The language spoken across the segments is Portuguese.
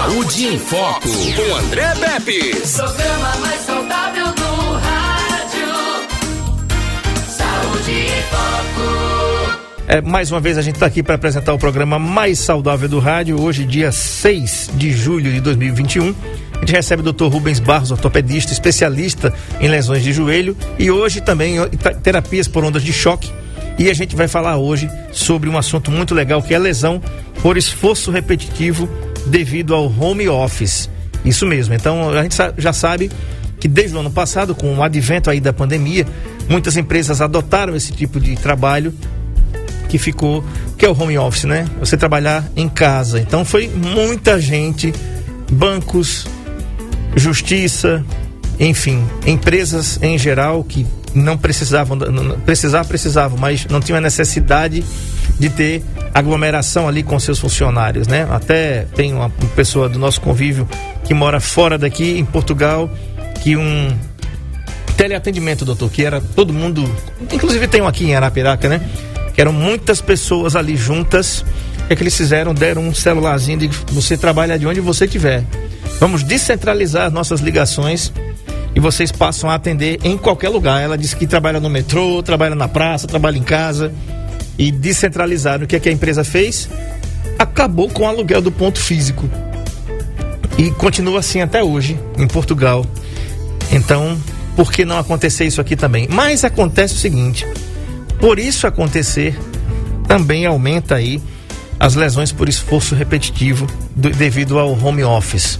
Saúde em Foco, com André Pepe. Programa mais saudável do rádio. Saúde em Foco. É, mais uma vez a gente está aqui para apresentar o programa mais saudável do rádio, hoje, dia 6 de julho de 2021. A gente recebe o Dr. Rubens Barros, ortopedista, especialista em lesões de joelho e hoje também em terapias por ondas de choque. E a gente vai falar hoje sobre um assunto muito legal que é a lesão por esforço repetitivo devido ao home office. Isso mesmo. Então a gente já sabe que desde o ano passado, com o advento aí da pandemia, muitas empresas adotaram esse tipo de trabalho que ficou, que é o home office, né? Você trabalhar em casa. Então foi muita gente, bancos, justiça, enfim, empresas em geral que não precisavam, precisar precisavam, mas não tinham a necessidade de ter aglomeração ali com seus funcionários, né? Até tem uma pessoa do nosso convívio que mora fora daqui, em Portugal, que um teleatendimento, doutor, que era todo mundo, inclusive tem um aqui em Arapiraca, né? Que eram muitas pessoas ali juntas. O que, é que eles fizeram? Deram um celularzinho de você trabalha de onde você estiver. Vamos descentralizar nossas ligações e vocês passam a atender em qualquer lugar. Ela disse que trabalha no metrô, trabalha na praça, trabalha em casa e descentralizaram. O que, é que a empresa fez? Acabou com o aluguel do ponto físico e continua assim até hoje em Portugal. Então, por que não acontecer isso aqui também? Mas acontece o seguinte: por isso acontecer, também aumenta aí as lesões por esforço repetitivo do, devido ao home office.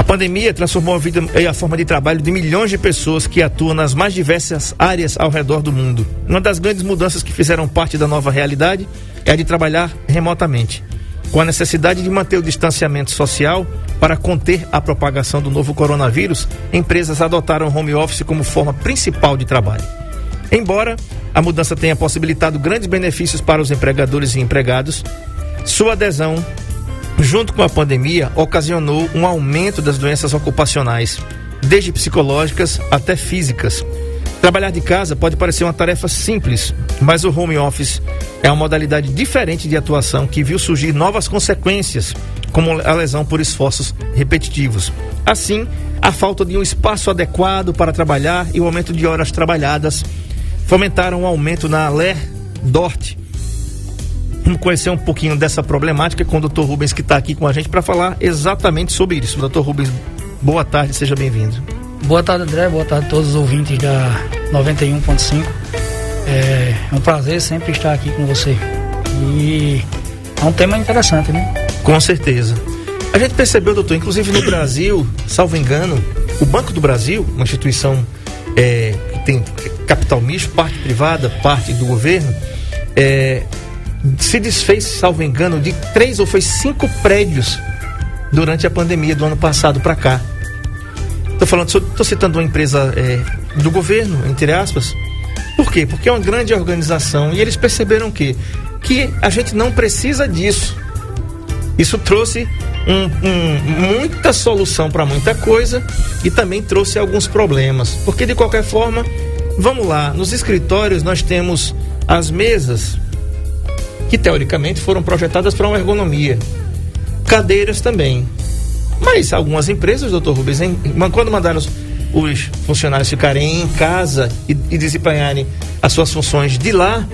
A pandemia transformou a vida e a forma de trabalho de milhões de pessoas que atuam nas mais diversas áreas ao redor do mundo. Uma das grandes mudanças que fizeram parte da nova realidade é a de trabalhar remotamente, com a necessidade de manter o distanciamento social para conter a propagação do novo coronavírus. Empresas adotaram home office como forma principal de trabalho. Embora a mudança tenha possibilitado grandes benefícios para os empregadores e empregados, sua adesão junto com a pandemia, ocasionou um aumento das doenças ocupacionais, desde psicológicas até físicas. Trabalhar de casa pode parecer uma tarefa simples, mas o home office é uma modalidade diferente de atuação que viu surgir novas consequências, como a lesão por esforços repetitivos. Assim, a falta de um espaço adequado para trabalhar e o aumento de horas trabalhadas fomentaram um aumento na LER-DORT, Vamos conhecer um pouquinho dessa problemática com o Dr. Rubens, que está aqui com a gente para falar exatamente sobre isso. Dr. Rubens, boa tarde, seja bem-vindo. Boa tarde, André. Boa tarde a todos os ouvintes da 91.5. É, é um prazer sempre estar aqui com você. E é um tema interessante, né? Com certeza. A gente percebeu, doutor, inclusive no Brasil, salvo engano, o Banco do Brasil, uma instituição é, que tem capital misto, parte privada, parte do governo, é, se desfez, salvo engano, de três ou foi cinco prédios durante a pandemia do ano passado para cá. Estou falando, estou citando uma empresa é, do governo, entre aspas. Por quê? Porque é uma grande organização e eles perceberam que que a gente não precisa disso. Isso trouxe um, um, muita solução para muita coisa e também trouxe alguns problemas. Porque de qualquer forma, vamos lá, nos escritórios nós temos as mesas que teoricamente foram projetadas para uma ergonomia. Cadeiras também. Mas algumas empresas, doutor Rubens, quando mandaram os, os, funcionários ficarem em casa e, e desempenharem as suas funções de lá,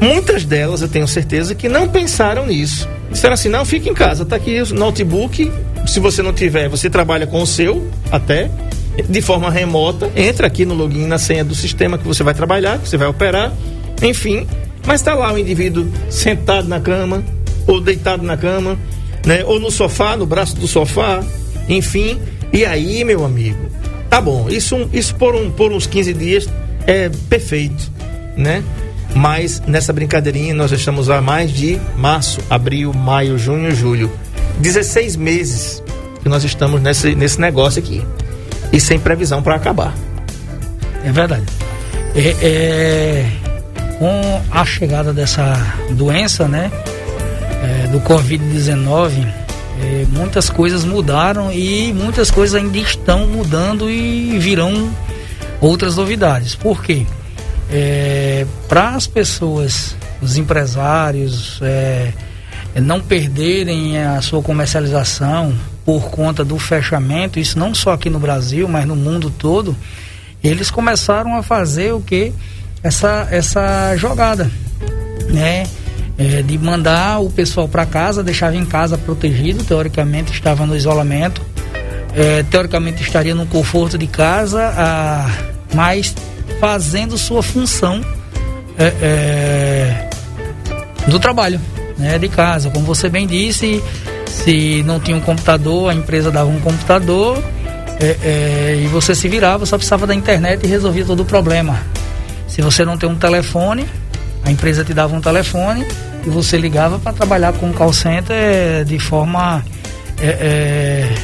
muitas delas eu tenho certeza que não pensaram nisso. Disseram assim: não, fique em casa, está aqui o notebook. Se você não tiver, você trabalha com o seu até de forma remota. Entra aqui no login na senha do sistema que você vai trabalhar, que você vai operar. Enfim, mas está lá o indivíduo sentado na cama, ou deitado na cama, né? ou no sofá, no braço do sofá, enfim. E aí, meu amigo, tá bom, isso, isso por, um, por uns 15 dias é perfeito, né? Mas nessa brincadeirinha nós estamos há mais de março, abril, maio, junho, julho. 16 meses que nós estamos nesse, nesse negócio aqui. E sem previsão para acabar. É verdade. É, é, com a chegada dessa doença, né, é, do Covid-19, é, muitas coisas mudaram e muitas coisas ainda estão mudando e virão outras novidades. Por quê? É, Para as pessoas, os empresários, é, não perderem a sua comercialização por conta do fechamento, isso não só aqui no Brasil, mas no mundo todo, eles começaram a fazer o que? Essa, essa jogada, né? É, de mandar o pessoal para casa, deixava em casa protegido, teoricamente estava no isolamento, é, teoricamente estaria no conforto de casa, a, mas fazendo sua função é, é, do trabalho, né, de casa. Como você bem disse, se não tinha um computador, a empresa dava um computador é, é, e você se virava, só precisava da internet e resolvia todo o problema. Se você não tem um telefone, a empresa te dava um telefone e você ligava para trabalhar com o call center de forma é, é,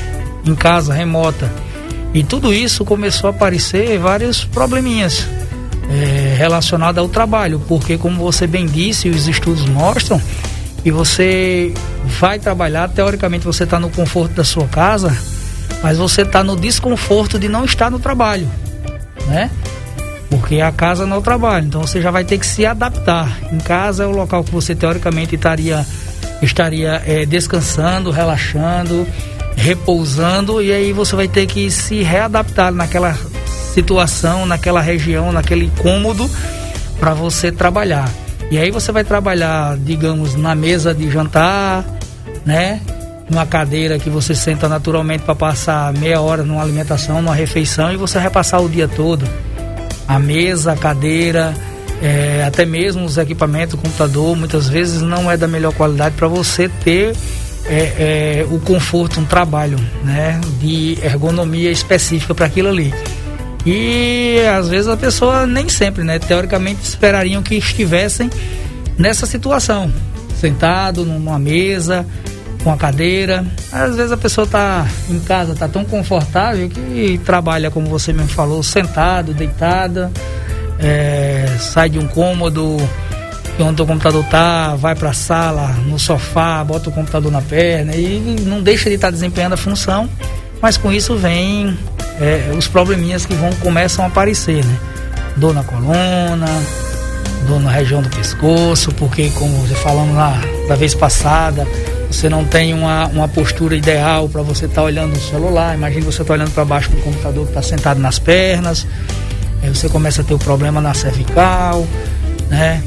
em casa, remota. E tudo isso começou a aparecer vários probleminhas é, relacionados ao trabalho, porque como você bem disse, os estudos mostram que você vai trabalhar, teoricamente você está no conforto da sua casa, mas você está no desconforto de não estar no trabalho, né? Porque a casa não é o trabalho, então você já vai ter que se adaptar. Em casa é o local que você teoricamente estaria, estaria é, descansando, relaxando, repousando, e aí você vai ter que se readaptar naquela situação, naquela região, naquele cômodo para você trabalhar. E aí você vai trabalhar, digamos, na mesa de jantar, né? Numa cadeira que você senta naturalmente para passar meia hora numa alimentação, numa refeição e você vai passar o dia todo. A mesa, a cadeira, é, até mesmo os equipamentos, o computador, muitas vezes não é da melhor qualidade para você ter é, é, o conforto, um trabalho né, de ergonomia específica para aquilo ali. E às vezes a pessoa nem sempre, né? Teoricamente esperariam que estivessem nessa situação, sentado numa mesa, com a cadeira. Às vezes a pessoa está em casa, está tão confortável que trabalha, como você mesmo falou, sentado, deitada, é, sai de um cômodo onde o computador tá, vai para a sala, no sofá, bota o computador na perna e não deixa de estar tá desempenhando a função, mas com isso vem é, os probleminhas que vão começam a aparecer, né? Dor na coluna, dor na região do pescoço, porque como você falando lá da vez passada, você não tem uma, uma postura ideal para você estar tá olhando no celular. Imagina você tá olhando para baixo do computador que está sentado nas pernas. Aí você começa a ter o problema na cervical, né?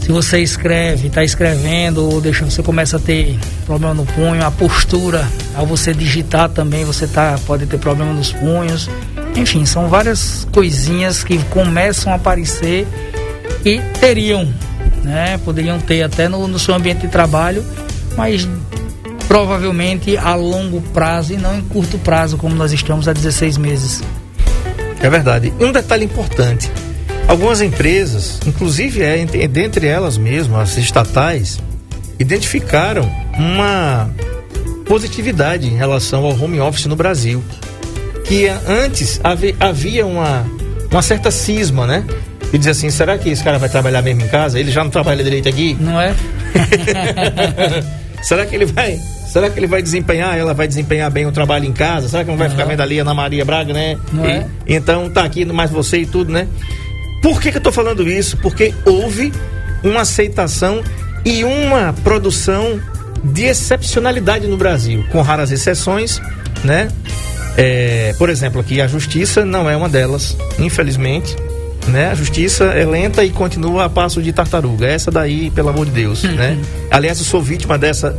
Se você escreve, está escrevendo ou deixa, você começa a ter problema no punho, a postura, ao você digitar também você tá, pode ter problema nos punhos. Enfim, são várias coisinhas que começam a aparecer e teriam, né? Poderiam ter até no, no seu ambiente de trabalho, mas provavelmente a longo prazo e não em curto prazo, como nós estamos há 16 meses. É verdade. Um detalhe importante Algumas empresas, inclusive é, dentre elas mesmas, as estatais, identificaram uma positividade em relação ao home office no Brasil. Que antes havia uma, uma certa cisma, né? E dizer assim, será que esse cara vai trabalhar mesmo em casa? Ele já não trabalha direito aqui? Não é? será que ele vai Será que ele vai desempenhar? Ela vai desempenhar bem o trabalho em casa? Será que não vai ficar vendo ali Ana Maria Braga, né? E, é? Então tá aqui mais você e tudo, né? Por que, que eu estou falando isso? Porque houve uma aceitação e uma produção de excepcionalidade no Brasil, com raras exceções, né? É, por exemplo, aqui a justiça não é uma delas, infelizmente. Né? A justiça é lenta e continua a passo de tartaruga. Essa daí, pelo amor de Deus, uhum. né? Aliás, eu sou vítima dessa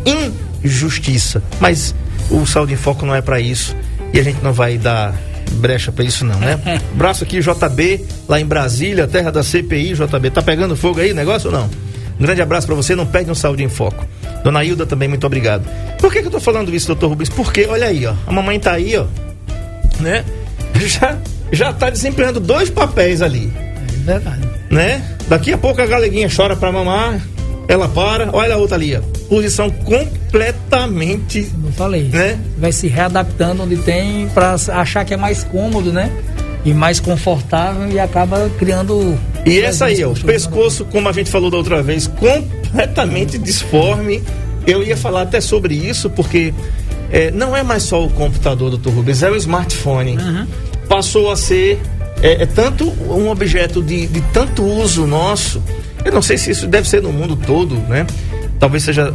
injustiça. Mas o Saúde em Foco não é para isso. E a gente não vai dar brecha para isso não, né? Braço aqui, JB, lá em Brasília, terra da CPI, JB. Tá pegando fogo aí o negócio ou não? Um grande abraço para você, não perde um Saúde em Foco. Dona Hilda também, muito obrigado. Por que, que eu tô falando isso, doutor Rubens? Porque, olha aí, ó, a mamãe tá aí, ó, né? Já, já tá desempenhando dois papéis ali. É verdade. Né? Daqui a pouco a galeguinha chora pra mamar, ela para, olha a outra ali, ó. Posição completamente. Não falei. Né? Vai se readaptando onde tem para achar que é mais cômodo, né? E mais confortável e acaba criando. E essa aí, ó, o pescoço, como a gente falou da outra vez, completamente disforme. Eu ia falar até sobre isso, porque é, não é mais só o computador, doutor Rubens, é o smartphone. Uhum. Passou a ser é, é, tanto um objeto de, de tanto uso nosso eu não sei se isso deve ser no mundo todo, né? talvez seja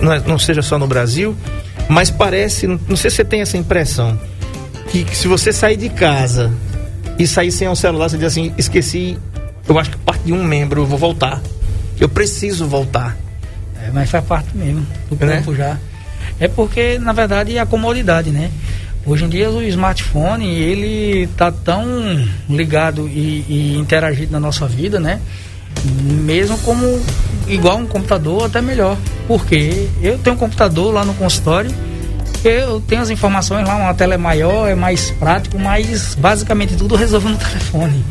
não, é, não seja só no Brasil, mas parece, não sei se você tem essa impressão, que, que se você sair de casa e sair sem um celular, você diz assim, esqueci, eu acho que parte de um membro, eu vou voltar. Eu preciso voltar. É, mas faz parte mesmo do corpo né? já. É porque, na verdade, é a comodidade, né? Hoje em dia o smartphone, ele tá tão ligado e, e interagido na nossa vida, né? Mesmo como igual um computador, até melhor. Porque eu tenho um computador lá no consultório, eu tenho as informações lá, uma tela é maior, é mais prático, mas basicamente tudo resolve no telefone.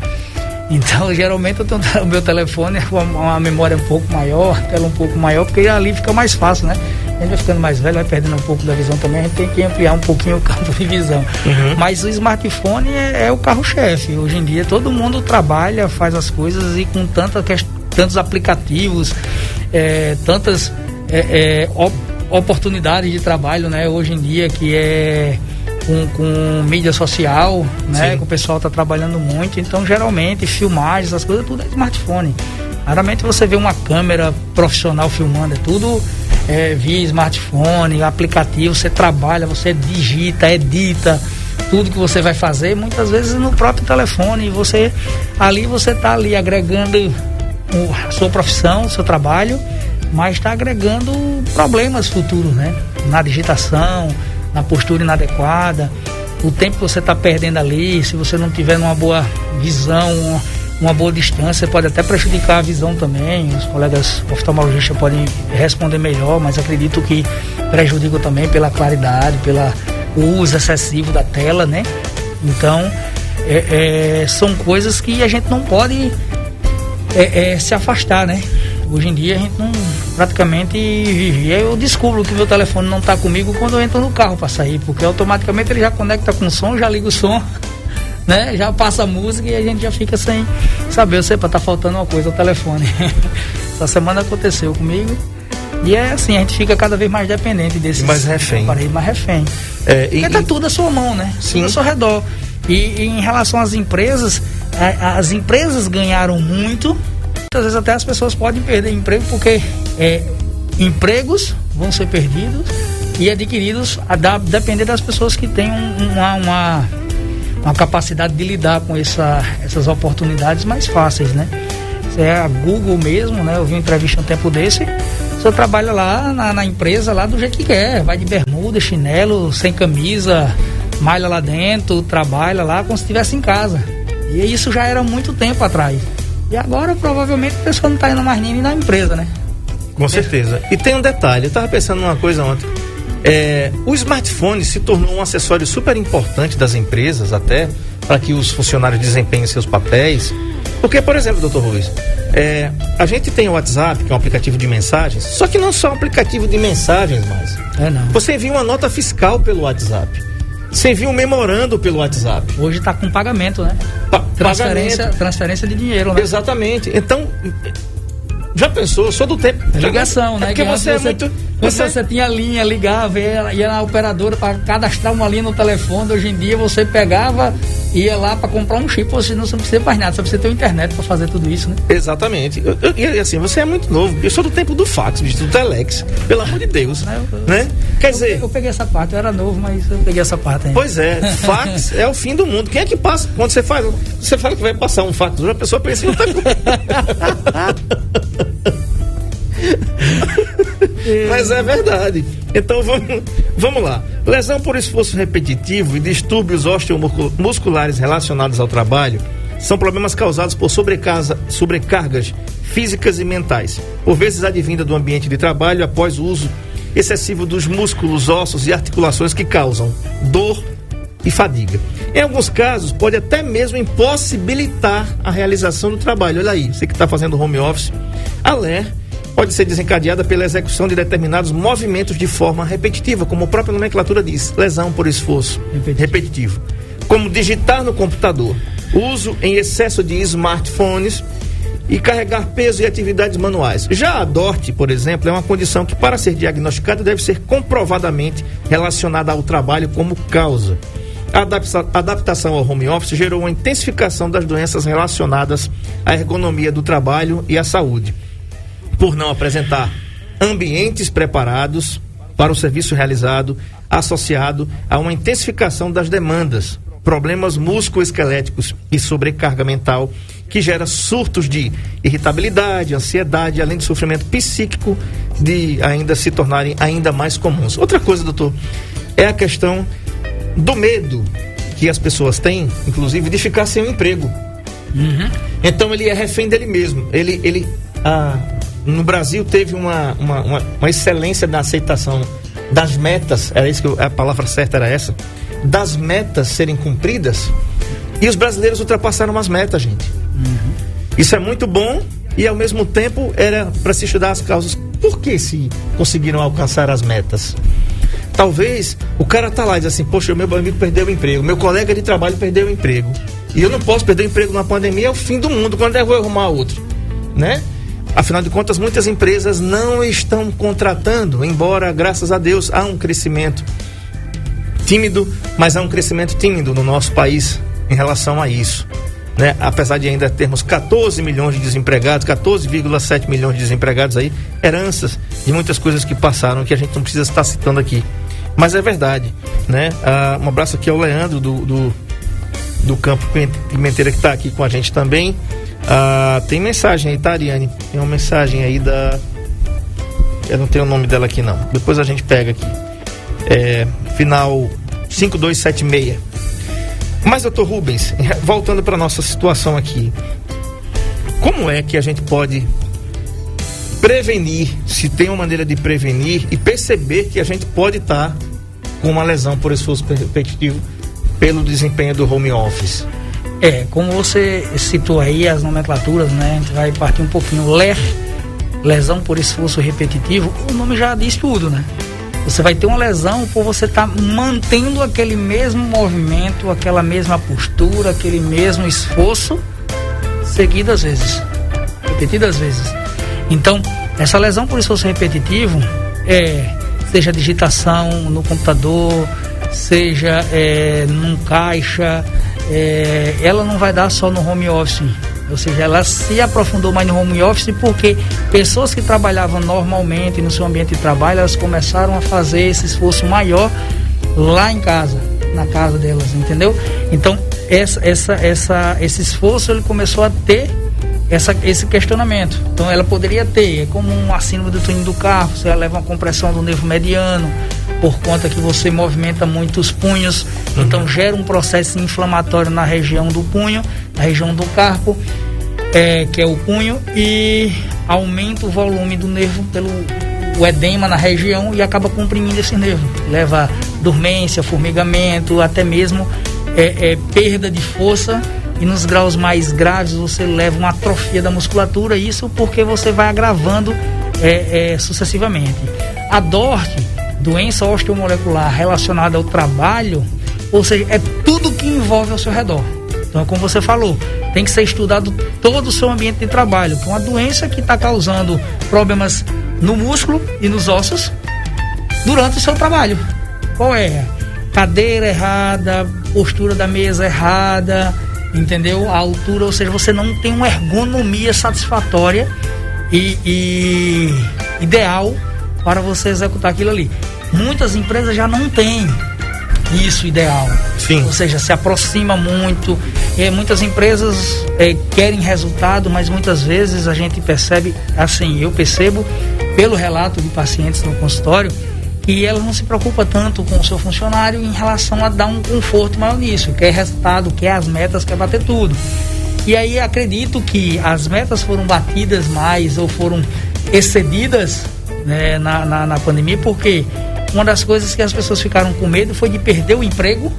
Então, geralmente eu tenho o meu telefone com uma memória um pouco maior, tela um pouco maior, porque ali fica mais fácil, né? A gente vai ficando mais velho, vai perdendo um pouco da visão também, a gente tem que ampliar um pouquinho o campo de visão. Uhum. Mas o smartphone é, é o carro-chefe. Hoje em dia todo mundo trabalha, faz as coisas e com tanta, tantos aplicativos, é, tantas é, é op oportunidades de trabalho, né? Hoje em dia que é com, com mídia social, né? Que o pessoal está trabalhando muito. Então, geralmente, filmagens, as coisas, tudo é smartphone. Raramente você vê uma câmera profissional filmando, é tudo é, via smartphone, aplicativo, você trabalha, você digita, edita, tudo que você vai fazer, muitas vezes no próprio telefone. Você ali você está ali agregando a sua profissão, o seu trabalho, mas está agregando problemas futuros, né? Na digitação, na postura inadequada, o tempo que você está perdendo ali, se você não tiver uma boa visão, uma, uma boa distância, pode até prejudicar a visão também. Os colegas oftalmologistas podem responder melhor, mas acredito que prejudica também pela claridade, pela uso excessivo da tela, né? Então, é, é, são coisas que a gente não pode é, é se afastar, né? Hoje em dia a gente não praticamente. Eu descubro que meu telefone não está comigo quando eu entro no carro para sair, porque automaticamente ele já conecta com o som, já liga o som, né? Já passa a música e a gente já fica sem saber, sei, tá faltando uma coisa, o telefone. Essa semana aconteceu comigo. E é assim, a gente fica cada vez mais dependente desse mais refém. aparelho, mais refém. É, e, Porque tá tudo à sua mão, né? Sim. Tudo ao seu redor. E, e em relação às empresas, a, as empresas ganharam muito Muitas vezes até as pessoas podem perder emprego porque é, empregos vão ser perdidos e adquiridos a da, depender das pessoas que têm uma, uma, uma, capacidade de lidar com essa, essas oportunidades mais fáceis, né? é a Google mesmo, né? Eu vi uma entrevista um tempo desse. Você trabalha lá na, na, empresa lá do jeito que quer, vai de bermuda, chinelo, sem camisa, malha lá dentro, trabalha lá como se estivesse em casa. E isso já era muito tempo atrás. E agora provavelmente a pessoa não está indo mais nem na empresa, né? Com certeza. E tem um detalhe, eu estava pensando numa coisa ontem. É, o smartphone se tornou um acessório super importante das empresas, até para que os funcionários desempenhem seus papéis. Porque, por exemplo, doutor Ruiz, é, a gente tem o WhatsApp, que é um aplicativo de mensagens, só que não só um aplicativo de mensagens mais. É não. Você envia uma nota fiscal pelo WhatsApp. Você envia um memorando pelo WhatsApp. Hoje está com pagamento, né? Pa transferência, pagamento. transferência de dinheiro, né? Exatamente. Então, já pensou? Eu sou do tempo. Ligação, é né? Porque você, é muito. Você... você tinha linha, ligava, ia, ia na operadora para cadastrar uma linha no telefone. Hoje em dia você pegava, ia lá para comprar um chip, você não precisa mais nada, só precisa ter internet para fazer tudo isso, né? Exatamente. E assim, você é muito novo. Eu sou do tempo do fax, do telex. Pelo amor de Deus. Eu, né? Quer eu, dizer. Eu peguei essa parte, eu era novo, mas eu peguei essa parte ainda. Pois é, fax é o fim do mundo. Quem é que passa? Quando você faz, você fala que vai passar um fax, a pessoa pensa em outra coisa. Mas é verdade. Então vamos, vamos lá. Lesão por esforço repetitivo e distúrbios osteomusculares relacionados ao trabalho são problemas causados por sobrecargas físicas e mentais, por vezes advinda do ambiente de trabalho após o uso excessivo dos músculos, ossos e articulações que causam dor e fadiga. Em alguns casos, pode até mesmo impossibilitar a realização do trabalho. Olha aí, você que está fazendo home office, a LER pode ser desencadeada pela execução de determinados movimentos de forma repetitiva, como a própria nomenclatura diz, lesão por esforço repetitivo, repetitivo como digitar no computador, uso em excesso de smartphones e carregar peso e atividades manuais. Já a DORT, por exemplo, é uma condição que, para ser diagnosticada, deve ser comprovadamente relacionada ao trabalho como causa. A adaptação ao home office gerou uma intensificação das doenças relacionadas à ergonomia do trabalho e à saúde por não apresentar ambientes preparados para o serviço realizado, associado a uma intensificação das demandas, problemas musculoesqueléticos e sobrecarga mental, que gera surtos de irritabilidade, ansiedade, além de sofrimento psíquico, de ainda se tornarem ainda mais comuns. Outra coisa, doutor, é a questão do medo que as pessoas têm, inclusive, de ficar sem um emprego. Uhum. Então ele é refém dele mesmo. Ele, ele ah, no Brasil teve uma, uma, uma, uma, excelência na aceitação das metas, era isso que eu, a palavra certa era essa, das metas serem cumpridas. E os brasileiros ultrapassaram as metas, gente. Uhum. Isso é muito bom e ao mesmo tempo era para se estudar as causas. Por que se conseguiram alcançar as metas? Talvez o cara tá lá e diz assim, poxa, meu amigo perdeu o emprego, meu colega de trabalho perdeu o emprego. E eu não posso perder o emprego na pandemia, é o fim do mundo, quando é eu vou arrumar outro? Né? Afinal de contas, muitas empresas não estão contratando, embora, graças a Deus, há um crescimento tímido, mas há um crescimento tímido no nosso país em relação a isso. Né? Apesar de ainda termos 14 milhões de desempregados, 14,7 milhões de desempregados aí, heranças de muitas coisas que passaram que a gente não precisa estar citando aqui. Mas é verdade, né? Ah, um abraço aqui ao Leandro do, do, do Campo Pimenteira que está aqui com a gente também. Ah, tem mensagem aí, tá, Ariane? Tem uma mensagem aí da. Eu não tenho o nome dela aqui não. Depois a gente pega aqui. É, final 5276. Mas, doutor Rubens, voltando para nossa situação aqui, como é que a gente pode prevenir, se tem uma maneira de prevenir e perceber que a gente pode estar tá com uma lesão por esforço repetitivo pelo desempenho do home office? É, como você citou aí as nomenclaturas, né? A gente vai partir um pouquinho. LER, lesão por esforço repetitivo, o nome já diz tudo, né? Você vai ter uma lesão por você estar tá mantendo aquele mesmo movimento, aquela mesma postura, aquele mesmo esforço seguidas vezes, repetidas vezes. Então, essa lesão por esforço repetitivo é seja digitação no computador, seja é, num caixa, é, ela não vai dar só no home office ou seja, ela se aprofundou mais no home office porque pessoas que trabalhavam normalmente no seu ambiente de trabalho, elas começaram a fazer esse esforço maior lá em casa, na casa delas, entendeu? Então, essa, essa, essa, esse esforço ele começou a ter essa, esse questionamento. Então, ela poderia ter, é como um assínulo do túnel do carro, você leva uma compressão do nervo mediano, por conta que você movimenta muito os punhos, uhum. então gera um processo inflamatório na região do punho, na região do carpo, é, que é o punho, e aumenta o volume do nervo pelo o edema na região e acaba comprimindo esse nervo. Leva dormência, formigamento, até mesmo é, é, perda de força e nos graus mais graves você leva uma atrofia da musculatura, isso porque você vai agravando é, é, sucessivamente. A DORT doença osteomolecular relacionada ao trabalho, ou seja, é tudo que envolve ao seu redor. Então, como você falou, tem que ser estudado todo o seu ambiente de trabalho, que é uma doença que está causando problemas no músculo e nos ossos durante o seu trabalho. Qual é? Cadeira errada, postura da mesa errada, entendeu? A altura, ou seja, você não tem uma ergonomia satisfatória e, e ideal para você executar aquilo ali. Muitas empresas já não têm isso ideal. Sim. Ou seja, se aproxima muito. É, muitas empresas é, querem resultado, mas muitas vezes a gente percebe, assim, eu percebo pelo relato de pacientes no consultório, que ela não se preocupa tanto com o seu funcionário em relação a dar um conforto maior nisso, quer resultado, quer as metas, quer bater tudo. E aí acredito que as metas foram batidas mais ou foram excedidas né, na, na, na pandemia, porque uma das coisas que as pessoas ficaram com medo foi de perder o emprego,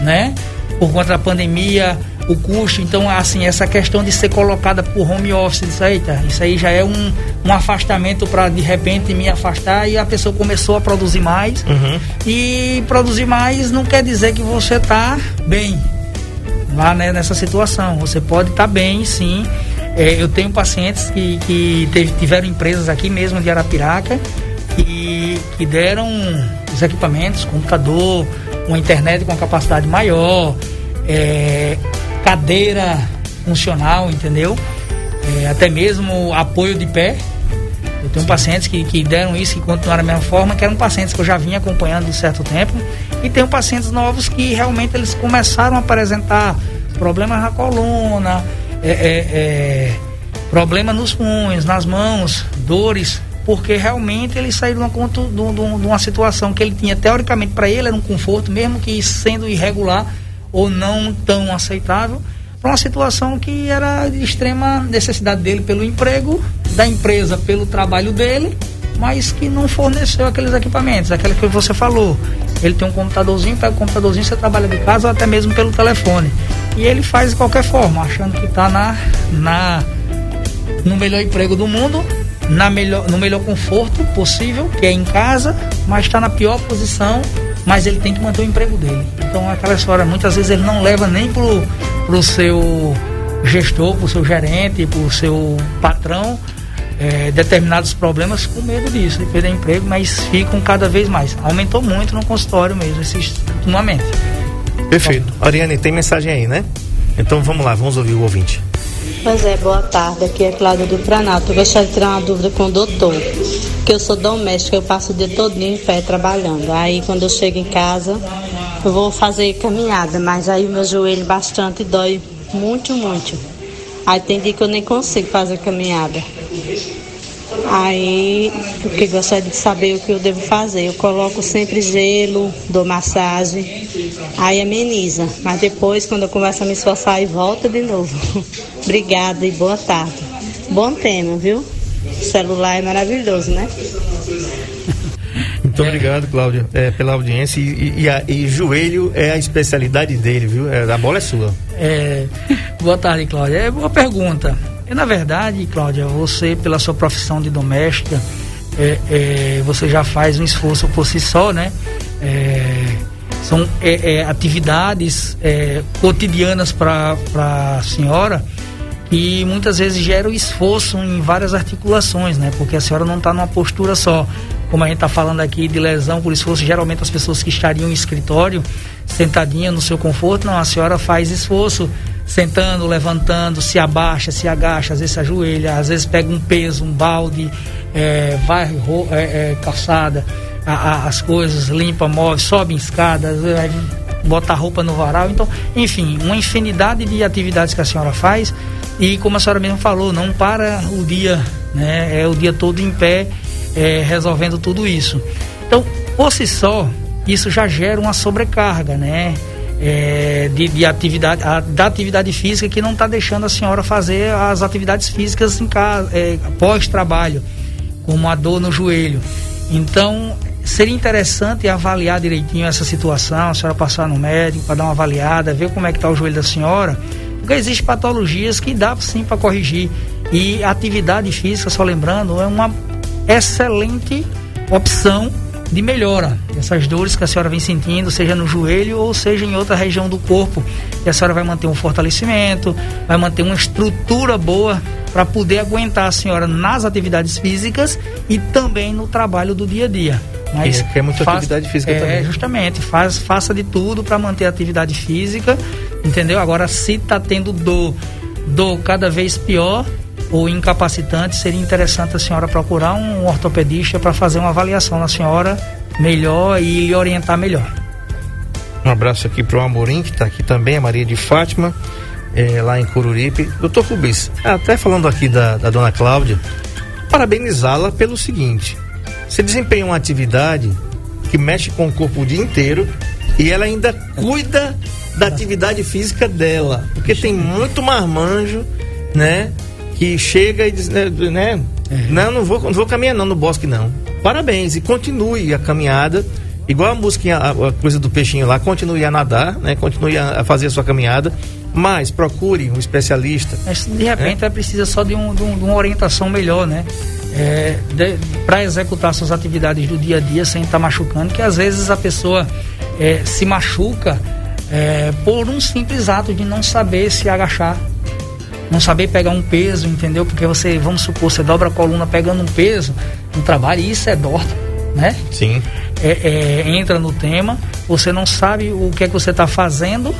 né? Por conta da pandemia, o custo. Então, assim, essa questão de ser colocada por home office, isso aí, tá? Isso aí já é um, um afastamento para de repente me afastar e a pessoa começou a produzir mais. Uhum. E produzir mais não quer dizer que você tá bem lá né, nessa situação. Você pode estar tá bem, sim. É, eu tenho pacientes que, que teve, tiveram empresas aqui mesmo de Arapiraca e que deram os equipamentos, computador, uma internet com capacidade maior, é, cadeira funcional, entendeu? É, até mesmo apoio de pé, Eu tenho pacientes que, que deram isso, que continuaram da mesma forma, que eram pacientes que eu já vinha acompanhando de certo tempo. E tenho pacientes novos que realmente eles começaram a apresentar problemas na coluna, é, é, é, problema nos punhos, nas mãos, dores, porque realmente ele saiu de uma, de, de uma situação que ele tinha, teoricamente, para ele era um conforto, mesmo que sendo irregular ou não tão aceitável, para uma situação que era de extrema necessidade dele pelo emprego, da empresa pelo trabalho dele, mas que não forneceu aqueles equipamentos, aquele que você falou. Ele tem um computadorzinho, pega o computadorzinho, você trabalha de casa ou até mesmo pelo telefone. E ele faz de qualquer forma, achando que está na, na, no melhor emprego do mundo, na melhor, no melhor conforto possível, que é em casa, mas está na pior posição, mas ele tem que manter o emprego dele. Então aquela história, muitas vezes ele não leva nem pro, pro seu gestor, pro seu gerente, pro seu patrão, é, determinados problemas com medo disso, de perder emprego, mas ficam cada vez mais. Aumentou muito no consultório mesmo, esses, ultimamente. Perfeito. Ariane, tem mensagem aí, né? Então vamos lá, vamos ouvir o ouvinte. Pois é, boa tarde. Aqui é Cláudia do Planalto. Eu gostaria de tirar uma dúvida com o doutor. Que eu sou doméstica, eu passo o dia todo em pé trabalhando. Aí quando eu chego em casa, eu vou fazer caminhada, mas aí o meu joelho bastante dói muito, muito. Aí tem dia que eu nem consigo fazer caminhada. Aí, o que gostaria de saber o que eu devo fazer. Eu coloco sempre gelo, dou massagem, aí ameniza. Mas depois, quando eu começo a me esforçar, aí volta de novo. Obrigada e boa tarde. Bom tema, viu? O celular é maravilhoso, né? Muito obrigado, Cláudia, é, pela audiência. E, e, a, e, joelho é a especialidade dele, viu? É, a bola é sua. É, boa tarde, Cláudia. É boa pergunta. E, na verdade, Cláudia, você, pela sua profissão de doméstica, é, é, você já faz um esforço por si só, né? É, são é, é, atividades cotidianas para a senhora e muitas vezes geram esforço em várias articulações, né? Porque a senhora não está numa postura só como a gente está falando aqui de lesão por esforço, geralmente as pessoas que estariam em escritório, sentadinha no seu conforto, não, a senhora faz esforço, sentando, levantando, se abaixa, se agacha, às vezes se ajoelha, às vezes pega um peso, um balde, é, vai é, é, calçada, a, a, as coisas, limpa, move, sobe em escadas, bota a roupa no varal, então, enfim, uma infinidade de atividades que a senhora faz e como a senhora mesmo falou, não para o dia, né, é o dia todo em pé é, resolvendo tudo isso. Então, por si só, isso já gera uma sobrecarga, né? É, de, de, atividade, a, da atividade física que não está deixando a senhora fazer as atividades físicas em casa, é, pós-trabalho, como a dor no joelho. Então, seria interessante avaliar direitinho essa situação, a senhora passar no médico para dar uma avaliada, ver como é que está o joelho da senhora, porque existem patologias que dá sim para corrigir. E atividade física, só lembrando, é uma excelente opção de melhora dessas dores que a senhora vem sentindo, seja no joelho ou seja em outra região do corpo. E a senhora vai manter um fortalecimento, vai manter uma estrutura boa para poder aguentar a senhora nas atividades físicas e também no trabalho do dia a dia. Mas é, é muita faz, atividade física é, também. Justamente, faz, faça de tudo para manter a atividade física, entendeu? Agora, se está tendo dor, dor cada vez pior, ou incapacitante, seria interessante a senhora procurar um ortopedista para fazer uma avaliação na senhora melhor e lhe orientar melhor. Um abraço aqui para o Amorim, que está aqui também, a Maria de Fátima, é, lá em Cururipe. Doutor Rubens, até falando aqui da, da dona Cláudia, parabenizá-la pelo seguinte: você desempenha uma atividade que mexe com o corpo o dia inteiro e ela ainda cuida da atividade física dela, porque tem muito marmanjo, né? Que chega e diz, né, né é. não, não vou, não vou caminhar não no bosque não. Parabéns e continue a caminhada. Igual a música, a, coisa do peixinho lá, continue a nadar, né? Continue a, fazer a sua caminhada, mas procure um especialista. Mas, de repente, né? precisa só de, um, de, um, de, uma orientação melhor, né? É, para executar suas atividades do dia a dia sem estar tá machucando, que às vezes a pessoa é, se machuca é, por um simples ato de não saber se agachar, não saber pegar um peso, entendeu? Porque você, vamos supor, você dobra a coluna pegando um peso no trabalho, e isso é dor, né? Sim. É, é, entra no tema, você não sabe o que é que você está fazendo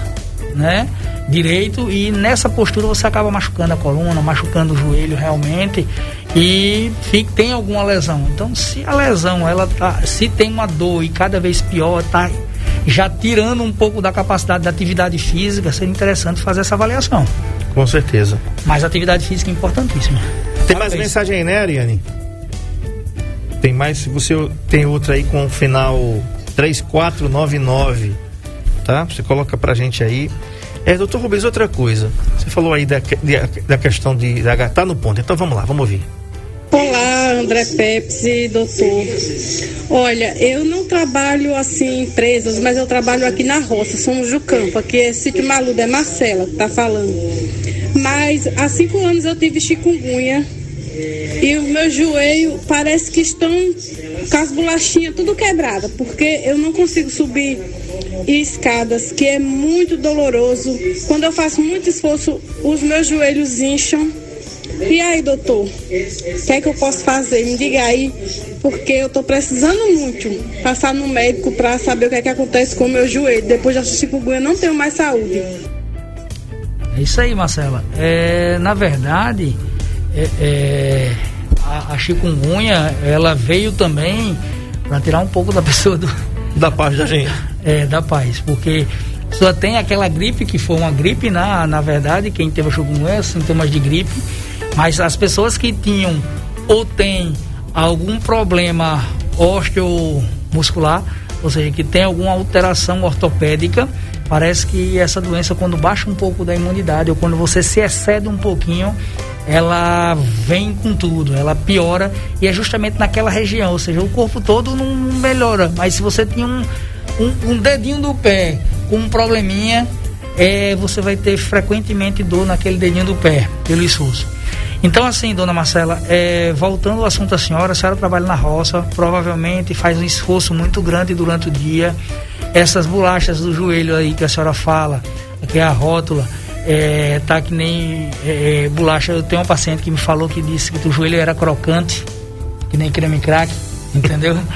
né? Direito e nessa postura você acaba machucando a coluna, machucando o joelho realmente e fica, tem alguma lesão. Então, se a lesão ela tá, se tem uma dor e cada vez pior, tá já tirando um pouco da capacidade da atividade física, seria interessante fazer essa avaliação. Com certeza. Mas a atividade física é importantíssima. Tem mais mensagem aí, né, Ariane? Tem mais, você tem outra aí com o final 3499, tá? Você coloca pra gente aí. É, doutor Rubens, outra coisa. Você falou aí da, da questão de, da tá no ponto. Então vamos lá, vamos ouvir. Olá, André Pepsi, doutor. Olha, eu não trabalho assim em empresas, mas eu trabalho aqui na roça, somos do campo. Aqui é Sítio Maludo, é Marcela que tá falando. Mas há cinco anos eu tive chikungunya e o meu joelho parece que estão com as bolachinhas tudo quebrada, porque eu não consigo subir escadas, que é muito doloroso. Quando eu faço muito esforço, os meus joelhos incham e aí, doutor, o que é que eu posso fazer? Me diga aí, porque eu estou precisando muito passar no médico para saber o que é que acontece com o meu joelho. Depois da chikungunya, não tenho mais saúde. É isso aí, Marcela. É, na verdade, é, é, a, a chikungunya, ela veio também para tirar um pouco da pessoa do, da paz da gente. É, da paz, porque só tem aquela gripe que foi uma gripe, na, na verdade, quem teve a chikungunya, sintomas de gripe, mas as pessoas que tinham ou têm algum problema osteomuscular, ou seja, que tem alguma alteração ortopédica, parece que essa doença, quando baixa um pouco da imunidade ou quando você se excede um pouquinho, ela vem com tudo, ela piora e é justamente naquela região, ou seja, o corpo todo não melhora, mas se você tinha um, um, um dedinho do pé com um probleminha, é, você vai ter frequentemente dor naquele dedinho do pé, pelo esforço. Então, assim, dona Marcela, é, voltando ao assunto da senhora, a senhora trabalha na roça, provavelmente faz um esforço muito grande durante o dia. Essas bolachas do joelho aí que a senhora fala, que é a rótula, é, tá que nem é, é bolacha. Eu tenho uma paciente que me falou que disse que o joelho era crocante, que nem creme crack, entendeu?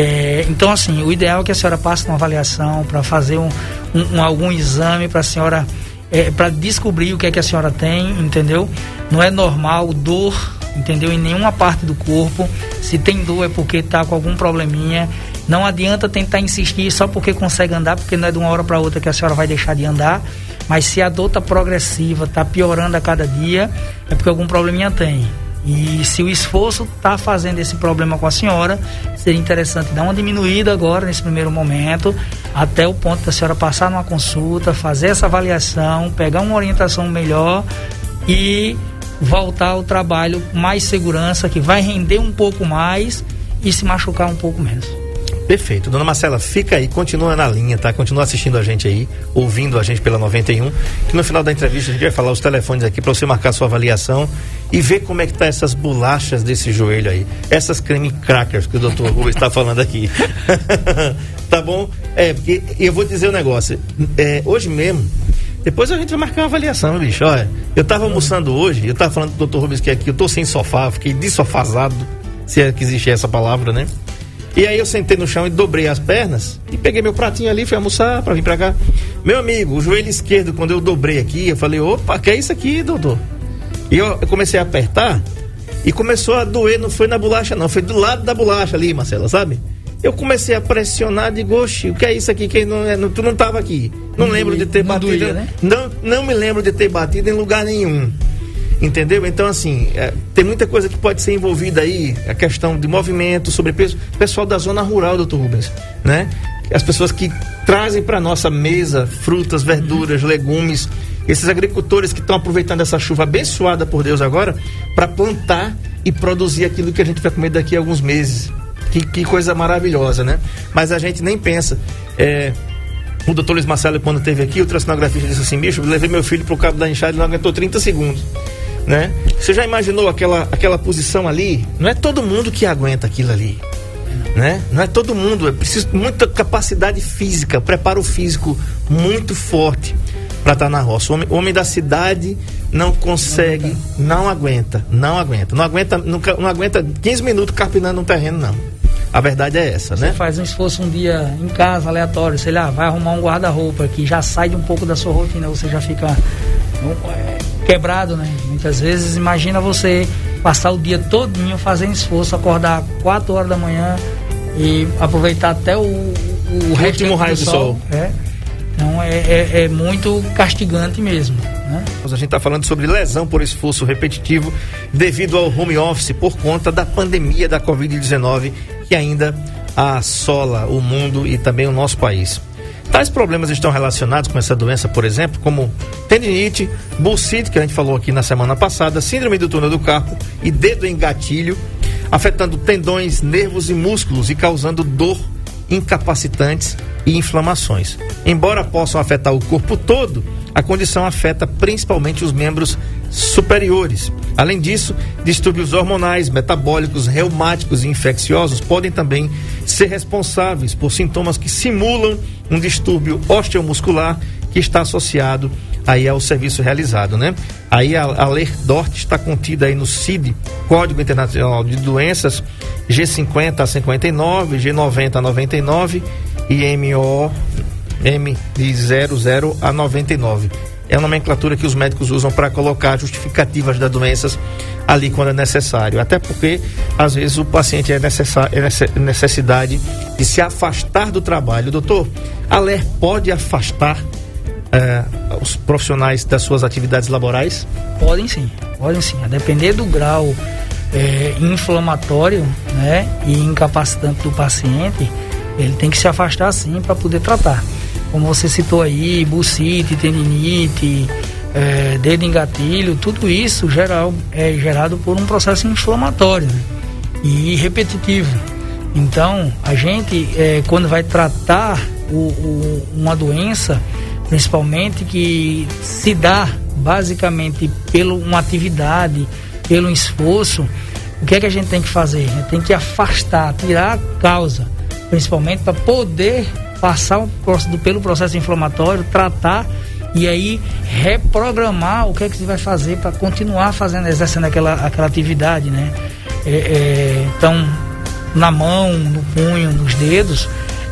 É, então, assim, o ideal é que a senhora passe uma avaliação para fazer um, um, um, algum exame para a senhora é, para descobrir o que é que a senhora tem, entendeu? Não é normal dor, entendeu? Em nenhuma parte do corpo. Se tem dor é porque está com algum probleminha. Não adianta tentar insistir só porque consegue andar, porque não é de uma hora para outra que a senhora vai deixar de andar. Mas se a dor está progressiva, está piorando a cada dia, é porque algum probleminha tem. E se o esforço está fazendo esse problema com a senhora, seria interessante dar uma diminuída agora, nesse primeiro momento, até o ponto da senhora passar numa consulta, fazer essa avaliação, pegar uma orientação melhor e voltar ao trabalho com mais segurança, que vai render um pouco mais e se machucar um pouco menos. Perfeito. Dona Marcela, fica aí, continua na linha, tá? Continua assistindo a gente aí, ouvindo a gente pela 91, que no final da entrevista a gente vai falar os telefones aqui para você marcar sua avaliação e ver como é que tá essas bolachas desse joelho aí. Essas creme crackers que o doutor Rubens está falando aqui. tá bom? É, porque eu vou dizer um negócio. É, hoje mesmo, depois a gente vai marcar uma avaliação, bicho. Olha, eu tava almoçando hoje, eu tava falando com o doutor Rubens que aqui eu tô sem sofá, fiquei desofazado, se é que existe essa palavra, né? E aí eu sentei no chão e dobrei as pernas e peguei meu pratinho ali, fui almoçar para vir para cá. Meu amigo, o joelho esquerdo, quando eu dobrei aqui, eu falei, opa, que é isso aqui, doutor? E eu, eu comecei a apertar e começou a doer, não foi na bolacha não, foi do lado da bolacha ali, Marcela, sabe? Eu comecei a pressionar de gosto, o que é isso aqui? Que não, é, não, tu não estava aqui. Não, não lembro doía, de ter batido. Doía, né? não, não me lembro de ter batido em lugar nenhum. Entendeu? Então, assim, é, tem muita coisa que pode ser envolvida aí, a questão de movimento, sobrepeso. Pessoal da zona rural, doutor Rubens, né? As pessoas que trazem para nossa mesa frutas, verduras, legumes, esses agricultores que estão aproveitando essa chuva abençoada por Deus agora para plantar e produzir aquilo que a gente vai comer daqui a alguns meses. Que, que coisa maravilhosa, né? Mas a gente nem pensa. É, o doutor Luiz Marcelo, quando esteve aqui, o ultrassonografista disse assim: bicho, levei meu filho pro cabo da enxada e não aguentou 30 segundos né? Você já imaginou aquela, aquela posição ali? Não é todo mundo que aguenta aquilo ali. Né? Não é todo mundo, é preciso muita capacidade física, preparo físico muito forte para estar tá na roça. O homem, o homem, da cidade não consegue, não aguenta, não aguenta, não aguenta, não, não aguenta 15 minutos carpinando um terreno, não. A verdade é essa, Você né? faz um esforço um dia em casa, aleatório, sei lá, vai arrumar um guarda-roupa que já sai de um pouco da sua rotina, você já fica um, é, quebrado, né? Muitas vezes, imagina você passar o dia todinho fazendo esforço, acordar 4 horas da manhã e aproveitar até o, o, resto último raio do sol. É. Então é, é, é muito castigante mesmo, né? A gente está falando sobre lesão por esforço repetitivo devido ao home office por conta da pandemia da Covid-19 que ainda assola o mundo e também o nosso país. Tais problemas estão relacionados com essa doença, por exemplo, como tendinite, bursite, que a gente falou aqui na semana passada, síndrome do túnel do carpo e dedo em gatilho, afetando tendões, nervos e músculos e causando dor, incapacitantes e inflamações. Embora possam afetar o corpo todo, a condição afeta principalmente os membros superiores. Além disso, distúrbios hormonais, metabólicos, reumáticos e infecciosos podem também ser responsáveis por sintomas que simulam um distúrbio osteomuscular que está associado aí ao serviço realizado, né? Aí a, a lei DORT está contida aí no CID, Código Internacional de Doenças, G50 a 59, G90 a 99 e MO M de 00 a 99. É a nomenclatura que os médicos usam para colocar justificativas das doenças ali quando é necessário. Até porque, às vezes, o paciente é, é nece- necessidade de se afastar do trabalho. Doutor, a LER pode afastar eh, os profissionais das suas atividades laborais? Podem sim, podem sim. A depender do grau é, inflamatório né, e incapacitante do paciente, ele tem que se afastar sim para poder tratar. Como você citou aí, bucite, tendinite, é, dedo em gatilho, tudo isso geral, é gerado por um processo inflamatório né, e repetitivo. Então, a gente, é, quando vai tratar o- o- uma doença, principalmente que se dá basicamente pela uma atividade, pelo esforço, o que é que a gente tem que fazer? Tem que afastar, tirar a causa, principalmente para poder passar pelo processo inflamatório, tratar e aí reprogramar o que é que você vai fazer para continuar fazendo, exercendo aquela, aquela atividade, né? É, é, então, na mão, no punho, nos dedos,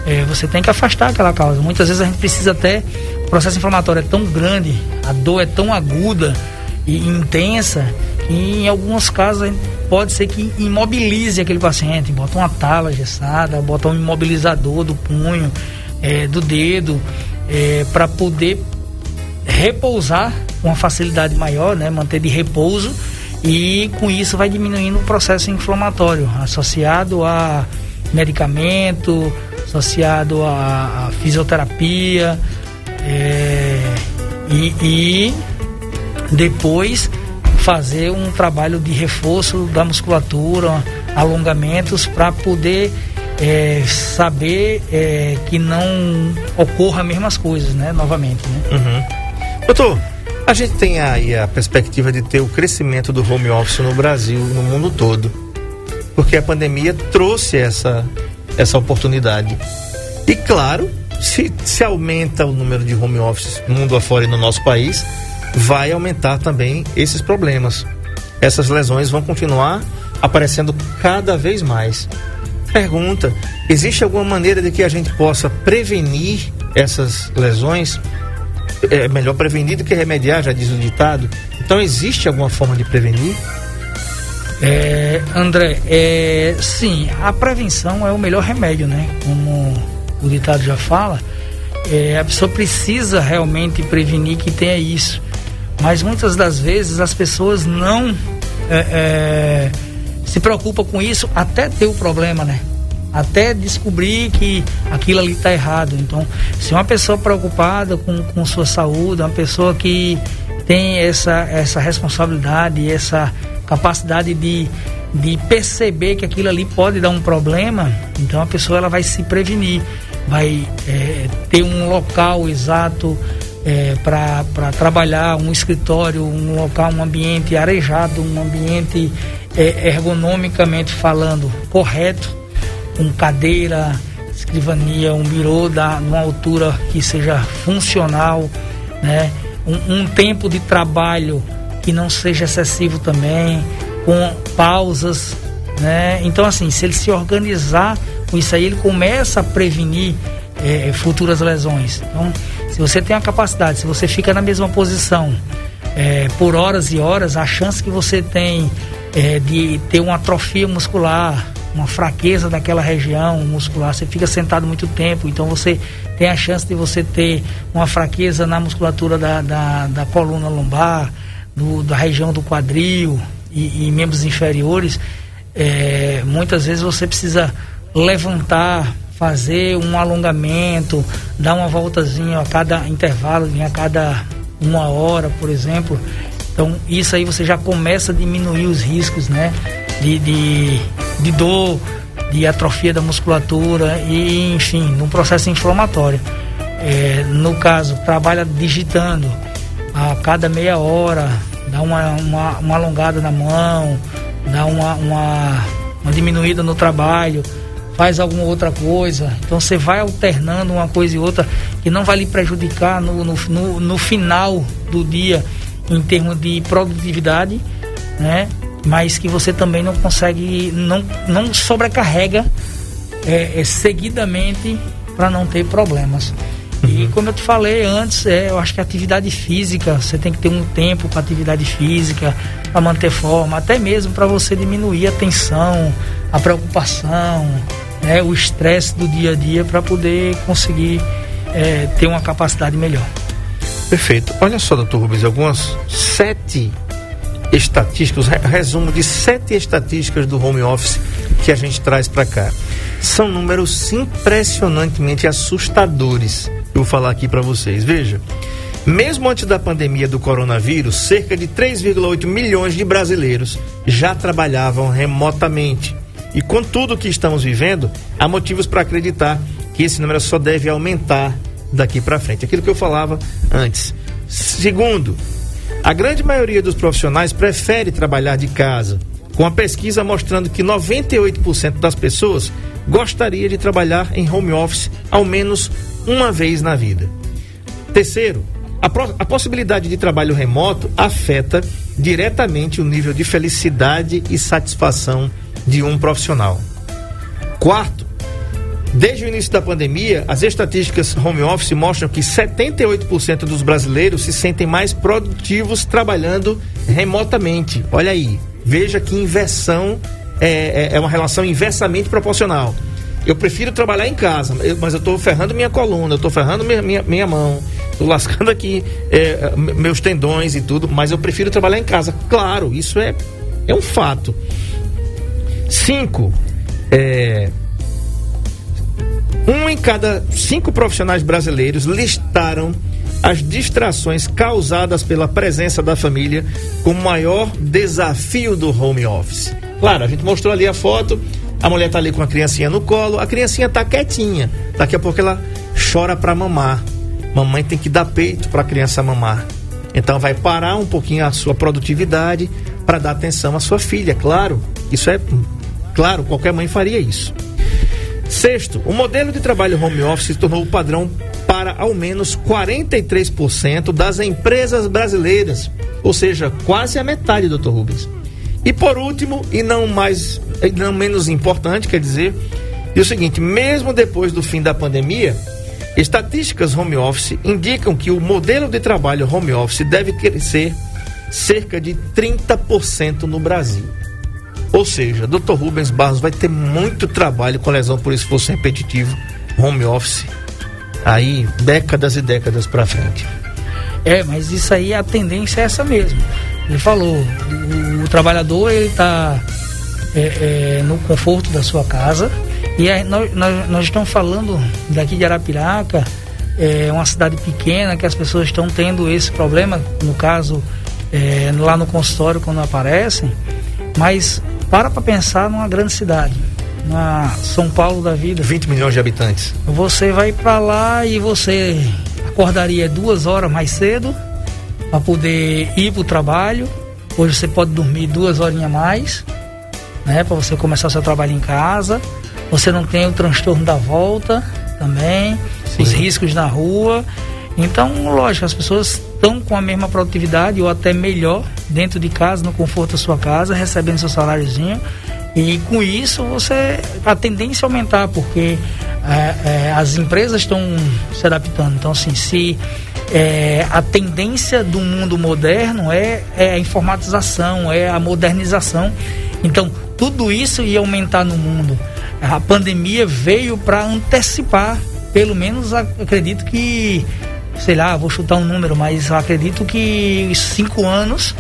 é, você tem que afastar aquela causa. Muitas vezes a gente precisa até. O processo inflamatório é tão grande, a dor é tão aguda e intensa, em alguns casos pode ser que imobilize aquele paciente. Bota uma tala gessada, bota um imobilizador do punho, é, do dedo, para poder repousar com uma facilidade maior, né, manter de repouso e com isso vai diminuindo o processo inflamatório associado a medicamento, associado a, a fisioterapia é, e, e depois fazer um trabalho de reforço da musculatura, alongamentos para poder é, saber é, que não ocorra as mesmas coisas, né, novamente, né? Doutor, a gente tem aí a perspectiva de ter o crescimento do home office no Brasil, no mundo todo. Porque a pandemia trouxe essa, essa oportunidade. E claro, se, se aumenta o número de home offices mundo afora e no nosso país, vai aumentar também esses problemas. Essas lesões vão continuar aparecendo cada vez mais. Pergunta: existe alguma maneira de que a gente possa prevenir essas lesões? É melhor prevenir do que remediar, já diz o ditado. Então, existe alguma forma de prevenir? É, André, é, sim, a prevenção é o melhor remédio, né? Como o ditado já fala, é, a pessoa precisa realmente prevenir que tenha isso. Mas muitas das vezes as pessoas não é, é, se preocupam com isso até ter o problema, né? Até descobrir que aquilo ali está errado. Então, se uma pessoa preocupada com, com sua saúde, uma pessoa que tem essa, essa responsabilidade, essa capacidade de, de perceber que aquilo ali pode dar um problema, então a pessoa ela vai se prevenir, vai é, ter um local exato é, para trabalhar, um escritório, um local, um ambiente arejado, um ambiente é, ergonomicamente falando correto, com cadeira, escrivania, um birô da, numa altura que seja funcional, né? um, um tempo de trabalho que não seja excessivo também, com pausas Né? Então, assim, se ele se organizar com isso aí, ele começa a prevenir é, futuras lesões. Então, se você tem a capacidade, se você fica na mesma posição é, por horas e horas, a chance que você tem é, de ter uma atrofia muscular, uma fraqueza daquela região muscular, você fica sentado muito tempo, então você tem a chance de você ter uma fraqueza na musculatura da, da, da coluna lombar, do, da região do quadril e, e membros inferiores. É, muitas vezes você precisa levantar, fazer um alongamento, dar uma voltazinha a cada intervalo, a cada uma hora, por exemplo. Então, isso aí você já começa a diminuir os riscos, né? De, de, de dor, de atrofia da musculatura e, enfim, no processo inflamatório. É, no caso, trabalha digitando a cada meia hora, dá uma, uma, uma alongada na mão, dá uma, uma, uma diminuída no trabalho faz alguma outra coisa. Então você vai alternando uma coisa e outra que não vai lhe prejudicar no, no, no, no final do dia em termos de produtividade, né? Mas que você também não consegue, não, não sobrecarrega é, é, seguidamente para não ter problemas. E uhum. como eu te falei antes, é, eu acho que atividade física, você tem que ter um tempo para atividade física, para manter forma, até mesmo para você diminuir a tensão, a preocupação, né, o estresse do dia a dia para poder conseguir é, ter uma capacidade melhor. Perfeito. Olha só, doutor Rubens, algumas sete estatísticas, resumo de sete estatísticas do home office que a gente traz para cá. São números impressionantemente assustadores. Eu vou falar aqui para vocês. Veja, mesmo antes da pandemia do coronavírus, cerca de 3,8 milhões de brasileiros já trabalhavam remotamente. E com tudo que estamos vivendo, há motivos para acreditar que esse número só deve aumentar daqui para frente. Aquilo que eu falava antes. Segundo, a grande maioria dos profissionais prefere trabalhar de casa, com a pesquisa mostrando que 98% das pessoas gostaria de trabalhar em home office ao menos uma vez na vida. Terceiro, a, a possibilidade de trabalho remoto afeta diretamente o nível de felicidade e satisfação de um profissional. Quarto, desde o início da pandemia, as estatísticas home office mostram que 78% dos brasileiros se sentem mais produtivos trabalhando remotamente. Olha aí, veja que inversão é, é, é uma relação inversamente proporcional. Eu prefiro trabalhar em casa, mas eu estou ferrando minha coluna, eu estou ferrando minha, minha, minha mão, estou lascando aqui é, meus tendões e tudo, mas eu prefiro trabalhar em casa. Claro, isso é, é um fato. Cinco, é, um em cada cinco profissionais brasileiros listaram as distrações causadas pela presença da família como maior desafio do home office. Claro, a gente mostrou ali a foto, a mulher tá ali com a criancinha no colo, a criancinha tá quietinha. Daqui a pouco ela chora para mamar. Mamãe tem que dar peito para a criança mamar. Então vai parar um pouquinho a sua produtividade para dar atenção à sua filha, claro. Isso é Claro, qualquer mãe faria isso. Sexto, o modelo de trabalho home office se tornou o padrão para ao menos 43% das empresas brasileiras, ou seja, quase a metade, doutor Rubens. E por último, e não mais, não menos importante, quer dizer, é o seguinte: mesmo depois do fim da pandemia, estatísticas home office indicam que o modelo de trabalho home office deve crescer cerca de 30% no Brasil. Ou seja, Dr. Rubens Barros vai ter muito trabalho com lesão por esforço repetitivo, home office, aí décadas e décadas para frente. É, mas isso aí a tendência é essa mesmo. Ele falou, o, o trabalhador ele está é, é, no conforto da sua casa e é, nós, nós, nós, estamos falando daqui de Arapiraca, é uma cidade pequena que as pessoas estão tendo esse problema, no caso é, lá no consultório quando aparecem, mas para para pensar numa grande cidade, na São Paulo da vida. 20 milhões de habitantes. Você vai para lá e você acordaria duas horas mais cedo para poder ir para o trabalho. Hoje você pode dormir duas horinhas mais, né, para você começar seu trabalho em casa. Você não tem o transtorno da volta também, Sim. os riscos na rua. Então, lógico, as pessoas estão com a mesma produtividade ou até melhor dentro de casa, no conforto da sua casa, recebendo seu saláriozinho E com isso você a tendência é aumentar, porque é, é, as empresas estão se adaptando. Então, assim, se é, a tendência do mundo moderno é, é a informatização, é a modernização. Então, tudo isso ia aumentar no mundo. A pandemia veio para antecipar, pelo menos acredito que, sei lá, vou chutar um número, mas acredito que cinco anos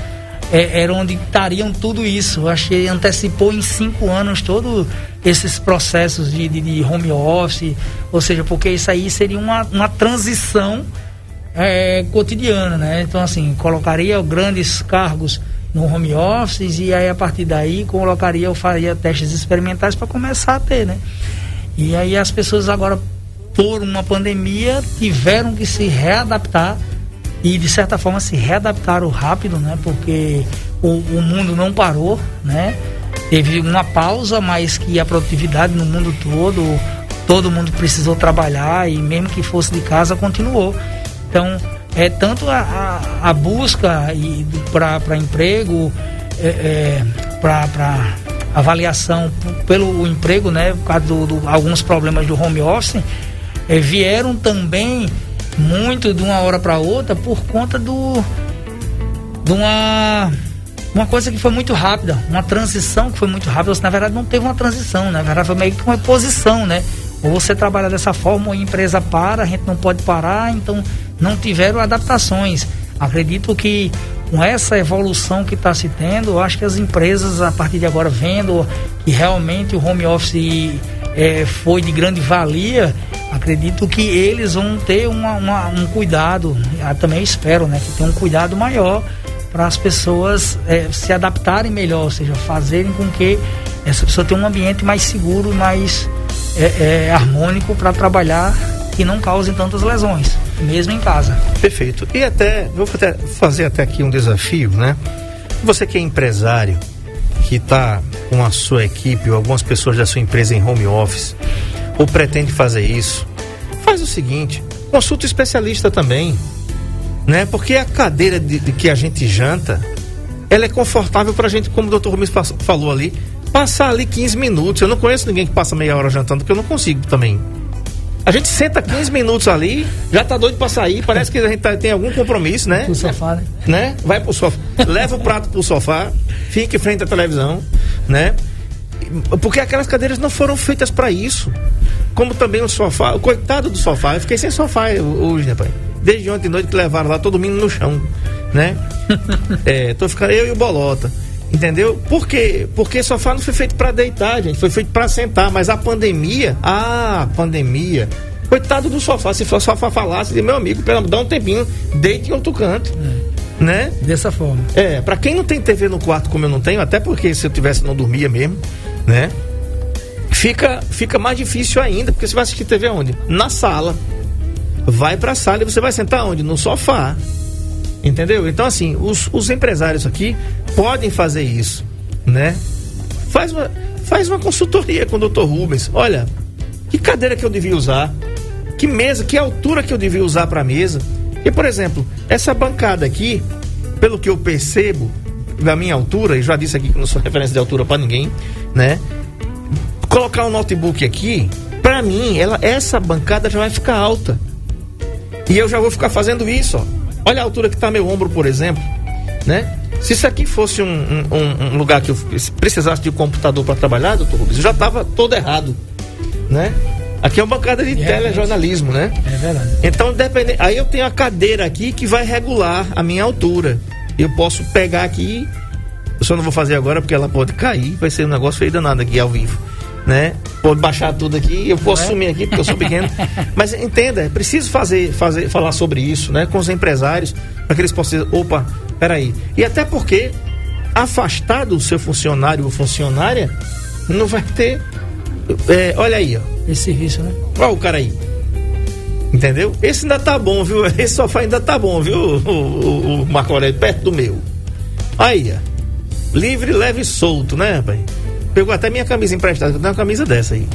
é, era onde estariam tudo isso. Achei antecipou em cinco anos todos esses processos de, de, de, home office, ou seja, porque isso aí seria uma, uma transição é, cotidiana, né? Então, assim, colocaria grandes cargos no home office e aí a partir daí colocaria, eu faria testes experimentais para começar a ter, né? E aí as pessoas agora, por uma pandemia, tiveram que se readaptar e de certa forma se readaptaram rápido, né? Porque o, o mundo não parou, né? Teve uma pausa, mas que a produtividade no mundo todo, todo mundo precisou trabalhar e mesmo que fosse de casa continuou. Então, é tanto a, a, a busca para emprego, é, é, para avaliação pelo emprego, né? Por causa do alguns problemas do home office, é, vieram também muito de uma hora para outra por conta do de uma uma coisa que foi muito rápida, uma transição que foi muito rápida. Na verdade, não teve uma transição, na verdade, foi meio que uma posição, né? Ou você trabalha dessa forma, ou a empresa para, a gente não pode parar, então não tiveram adaptações. Acredito que com essa evolução que está se tendo, acho que as empresas, a partir de agora, vendo que realmente o home office é, foi de grande valia, acredito que eles vão ter uma, uma, um cuidado, também espero, né, que tenha um cuidado maior para as pessoas é, se adaptarem melhor, ou seja, fazerem com que essa pessoa tenha um ambiente mais seguro, mais é, é, harmônico para trabalhar que não causem tantas lesões, mesmo em casa. Perfeito. E até, vou fazer até aqui um desafio, né? Você que é empresário, que está com a sua equipe ou algumas pessoas da sua empresa em home office, ou pretende fazer isso, faz o seguinte: consulta o especialista também, né? Porque a cadeira de, de que a gente janta, ela é confortável para a gente, como o doutor Rubens falou ali, passar ali 15 minutos. Eu não conheço ninguém que passa meia hora jantando, porque eu não consigo também. A gente senta 15 minutos ali, já tá doido para sair, parece que a gente tá, tem algum compromisso, né? Pro sofá, né? né? Vai pro sofá, leva o prato pro sofá, fica em frente à televisão, né? Porque aquelas cadeiras não foram feitas para isso. Como também o sofá, o coitado do sofá, eu fiquei sem sofá hoje, né, pai? Desde ontem noite que levaram lá todo mundo no chão, né? é, tô ficando eu e o Bolota. Entendeu? Por quê? Porque sofá não foi feito para deitar, gente, foi feito para sentar, mas a pandemia, ah, pandemia, coitado do sofá, se o sofá falasse, de meu amigo, pelo dá um tempinho, deite em outro canto. É. Né? Dessa forma. É, para quem não tem TV no quarto como eu não tenho, até porque se eu tivesse não dormia mesmo, né? Fica, fica mais difícil ainda, porque você vai assistir TV onde? Na sala. Vai pra sala e você vai sentar onde? No sofá. Entendeu? Então, assim, os, os empresários aqui podem fazer isso, né? Faz uma, faz uma consultoria com o Dr. Rubens. Olha, que cadeira que eu devia usar? Que mesa, que altura que eu devia usar para a mesa? E, por exemplo, essa bancada aqui, pelo que eu percebo, da minha altura, e já disse aqui que não sou referência de altura para ninguém, né? Colocar um notebook aqui, para mim, ela, essa bancada já vai ficar alta. E eu já vou ficar fazendo isso, ó. Olha a altura que está meu ombro, por exemplo, né? Se isso aqui fosse um, um, um lugar que eu precisasse de um computador para trabalhar, doutor Rubens, eu já estava todo errado, né? Aqui é uma bancada de é, telejornalismo, né? É verdade. Então, depende... aí eu tenho a cadeira aqui que vai regular a minha altura. Eu posso pegar aqui, eu só não vou fazer agora porque ela pode cair, vai ser um negócio feio danado aqui ao vivo né? Pode baixar tudo aqui, eu posso é? sumir aqui porque eu sou pequeno. Mas entenda, é preciso fazer, fazer, falar sobre isso, né? Com os empresários, para que eles possam dizer, opa, peraí. E até porque afastado o seu funcionário ou funcionária, não vai ter. É, olha aí, ó. Esse serviço, né? Olha o cara aí. Entendeu? Esse ainda tá bom, viu? Esse sofá ainda tá bom, viu? O, o, o Marco Aurélio, perto do meu. Aí, ó. Livre, leve e solto, né, rapaz? Pegou até minha camisa emprestada, eu tenho uma camisa dessa aí.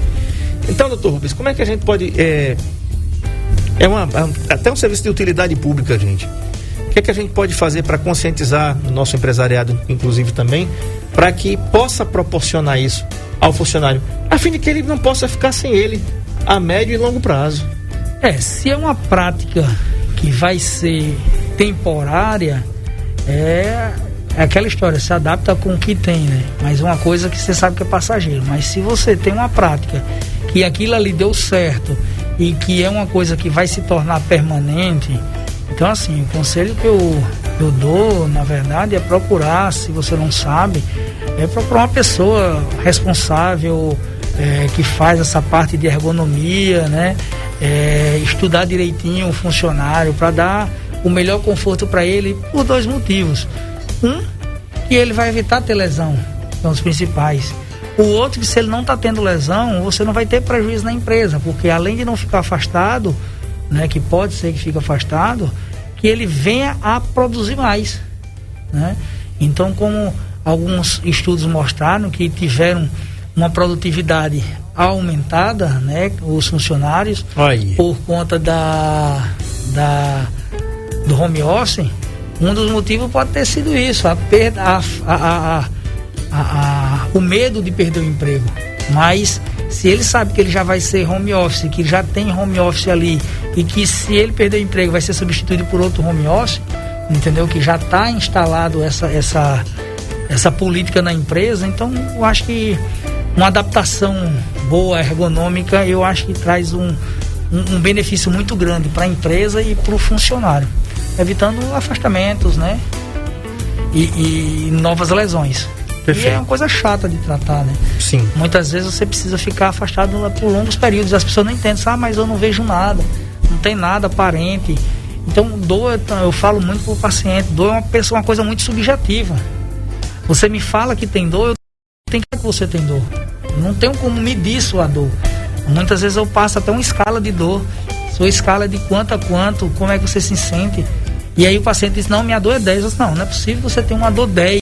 Então, doutor Rubens, como é que a gente pode. É, é uma, é até um serviço de utilidade pública, gente. O que, é que a gente pode fazer para conscientizar o nosso empresariado, inclusive também, para que possa proporcionar isso ao funcionário, a fim de que ele não possa ficar sem ele a médio e longo prazo? É, se é uma prática que vai ser temporária, é, é aquela história, se adapta com o que tem, né? Mas uma coisa que você sabe que é passageiro. Mas se você tem uma prática que aquilo ali deu certo e que é uma coisa que vai se tornar permanente, então assim, o conselho que eu, eu dou, na verdade, é procurar, se você não sabe, é procurar uma pessoa responsável, é, que faz essa parte de ergonomia, né? É, estudar direitinho o funcionário para dar o melhor conforto para ele por dois motivos. Um, que ele vai evitar ter lesão, são os principais. O outro, que se ele não está tendo lesão, você não vai ter prejuízo na empresa, porque além de não ficar afastado, né, que pode ser que fique afastado, que ele venha a produzir mais. Né? Então, como alguns estudos mostraram que tiveram uma produtividade aumentada, né, os funcionários, Aí. por conta da, da do home office, um dos motivos pode ter sido isso, a perda, a, a, a, o medo de perder o emprego. Mas se ele sabe que ele já vai ser home office, que já tem home office ali, e que se ele perder o emprego vai ser substituído por outro home office, entendeu? Que já está instalado essa, essa, essa política na empresa, então eu acho que uma adaptação boa, ergonômica, eu acho que traz um, um, um benefício muito grande para a empresa e para o funcionário, evitando afastamentos, né? E, e novas lesões. Perfeito. E é uma coisa chata de tratar, né? Sim. Muitas vezes você precisa ficar afastado por longos períodos. As pessoas não entendem, ah, mas eu não vejo nada, não tem nada aparente. Então, dor, eu falo muito para o paciente, dor é uma, pessoa, uma coisa muito subjetiva. Você me fala que tem dor, eu tenho que que você tem dor. Não tenho como medir sua dor. Muitas vezes eu passo até uma escala de dor. Sua escala de quanto a quanto, como é que você se sente. E aí o paciente diz, não, minha dor é 10. Eu disse, não, não é possível você ter uma dor 10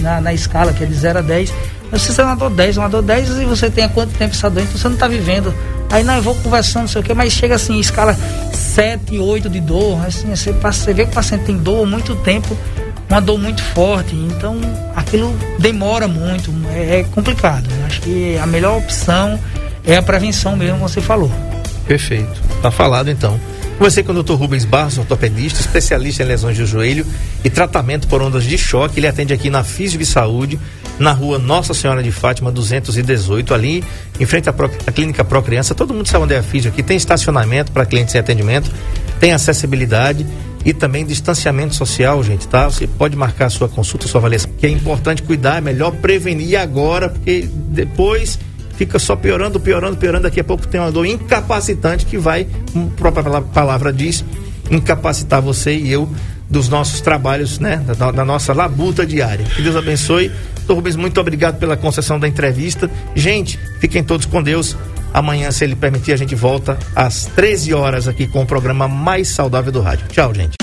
na, na escala, que é de 0 a 10. Mas se você tem uma dor 10, uma dor 10 e você tem há quanto tempo essa dor, então você não está vivendo. Aí não, eu vou conversando, não sei o que, mas chega assim, escala 7, 8 de dor, assim, você, você vê que o paciente tem dor há muito tempo, uma dor muito forte, então aquilo demora muito, é, é complicado. Acho que a melhor opção é a prevenção mesmo, como você falou. Perfeito. Tá falado então. Conversei com o Dr. Rubens Barros, ortopedista, especialista em lesões de joelho e tratamento por ondas de choque. Ele atende aqui na Físio de Saúde, na rua Nossa Senhora de Fátima, 218, ali em frente à, Pro, à Clínica Pro Criança. Todo mundo sabe onde é a Físio aqui. Tem estacionamento para clientes sem atendimento, tem acessibilidade e também distanciamento social, gente, tá? Você pode marcar a sua consulta, a sua avaliação, que é importante cuidar, é melhor prevenir agora, porque depois fica só piorando, piorando, piorando. Daqui a pouco tem uma dor incapacitante que vai, como a própria palavra diz, incapacitar você e eu dos nossos trabalhos, né? Da, da nossa labuta diária. Que Deus abençoe. Doutor Rubens, muito obrigado pela concessão da entrevista. Gente, fiquem todos com Deus. Amanhã, se ele permitir, a gente volta às 13 horas aqui com o programa mais saudável do rádio. Tchau, gente.